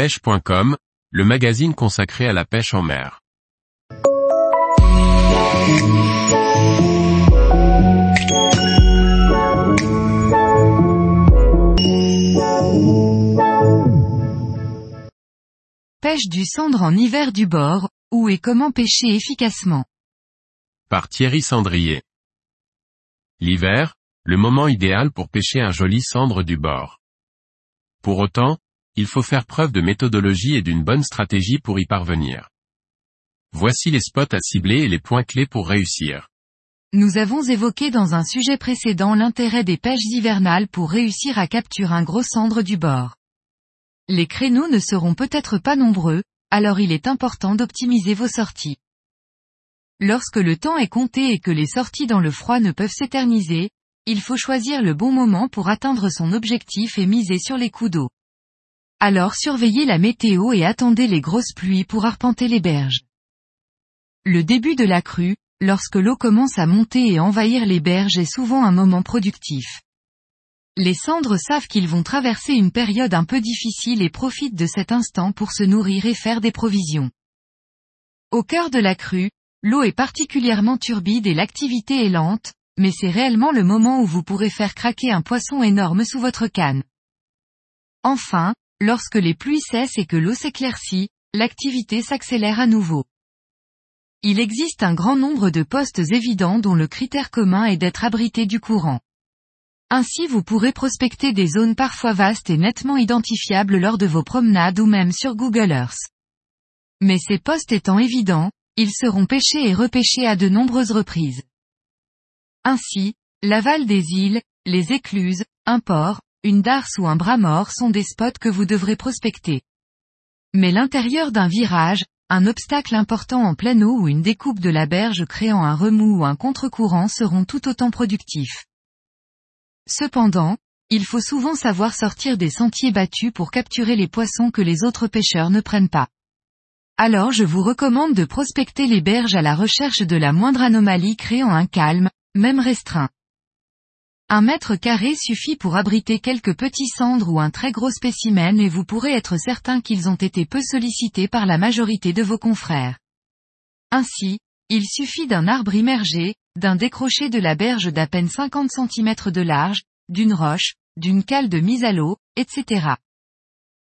pêche.com, le magazine consacré à la pêche en mer. Pêche du cendre en hiver du bord, où et comment pêcher efficacement? Par Thierry Sandrier. L'hiver, le moment idéal pour pêcher un joli cendre du bord. Pour autant, il faut faire preuve de méthodologie et d'une bonne stratégie pour y parvenir. Voici les spots à cibler et les points clés pour réussir. Nous avons évoqué dans un sujet précédent l'intérêt des pêches hivernales pour réussir à capturer un gros cendre du bord. Les créneaux ne seront peut-être pas nombreux, alors il est important d'optimiser vos sorties. Lorsque le temps est compté et que les sorties dans le froid ne peuvent s'éterniser, il faut choisir le bon moment pour atteindre son objectif et miser sur les coups d'eau. Alors surveillez la météo et attendez les grosses pluies pour arpenter les berges. Le début de la crue, lorsque l'eau commence à monter et envahir les berges est souvent un moment productif. Les cendres savent qu'ils vont traverser une période un peu difficile et profitent de cet instant pour se nourrir et faire des provisions. Au cœur de la crue, l'eau est particulièrement turbide et l'activité est lente, mais c'est réellement le moment où vous pourrez faire craquer un poisson énorme sous votre canne. Enfin, lorsque les pluies cessent et que l'eau s'éclaircit, l'activité s'accélère à nouveau. Il existe un grand nombre de postes évidents dont le critère commun est d'être abrité du courant. Ainsi vous pourrez prospecter des zones parfois vastes et nettement identifiables lors de vos promenades ou même sur Google Earth. Mais ces postes étant évidents, ils seront pêchés et repêchés à de nombreuses reprises. Ainsi, l'aval des îles, les écluses, un port, une darse ou un bras mort sont des spots que vous devrez prospecter. Mais l'intérieur d'un virage, un obstacle important en pleine eau ou une découpe de la berge créant un remous ou un contre-courant seront tout autant productifs. Cependant, il faut souvent savoir sortir des sentiers battus pour capturer les poissons que les autres pêcheurs ne prennent pas. Alors je vous recommande de prospecter les berges à la recherche de la moindre anomalie créant un calme, même restreint. Un mètre carré suffit pour abriter quelques petits cendres ou un très gros spécimen et vous pourrez être certain qu'ils ont été peu sollicités par la majorité de vos confrères. Ainsi, il suffit d'un arbre immergé, d'un décroché de la berge d'à peine 50 cm de large, d'une roche, d'une cale de mise à l'eau, etc.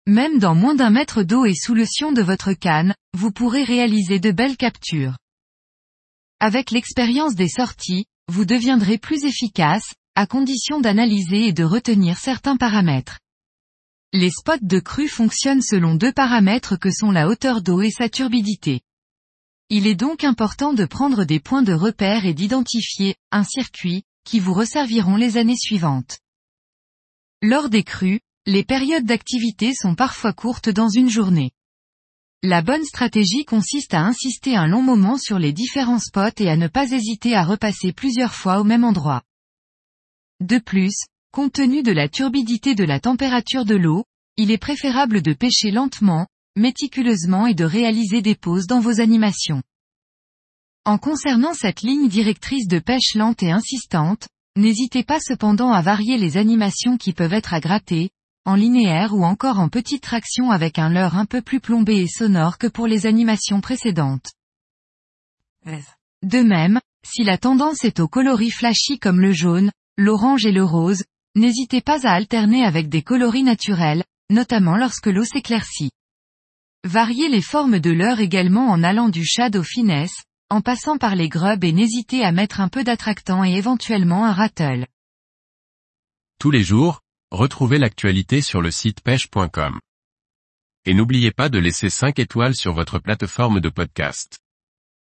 Même dans moins d'un mètre d'eau et sous le sion de votre canne, vous pourrez réaliser de belles captures. Avec l'expérience des sorties, vous deviendrez plus efficace, à condition d'analyser et de retenir certains paramètres. Les spots de crue fonctionnent selon deux paramètres que sont la hauteur d'eau et sa turbidité. Il est donc important de prendre des points de repère et d'identifier un circuit qui vous resserviront les années suivantes. Lors des crues, les périodes d'activité sont parfois courtes dans une journée. La bonne stratégie consiste à insister un long moment sur les différents spots et à ne pas hésiter à repasser plusieurs fois au même endroit. De plus, compte tenu de la turbidité de la température de l'eau, il est préférable de pêcher lentement, méticuleusement et de réaliser des pauses dans vos animations. En concernant cette ligne directrice de pêche lente et insistante, n'hésitez pas cependant à varier les animations qui peuvent être à gratter, en linéaire ou encore en petite traction avec un leurre un peu plus plombé et sonore que pour les animations précédentes. De même, si la tendance est au coloris flashy comme le jaune, l'orange et le rose, n'hésitez pas à alterner avec des coloris naturels, notamment lorsque l'eau s'éclaircit. Variez les formes de leurre également en allant du shad au finesse, en passant par les grubs et n'hésitez à mettre un peu d'attractant et éventuellement un rattle. Tous les jours, retrouvez l'actualité sur le site pêche.com. Et n'oubliez pas de laisser 5 étoiles sur votre plateforme de podcast.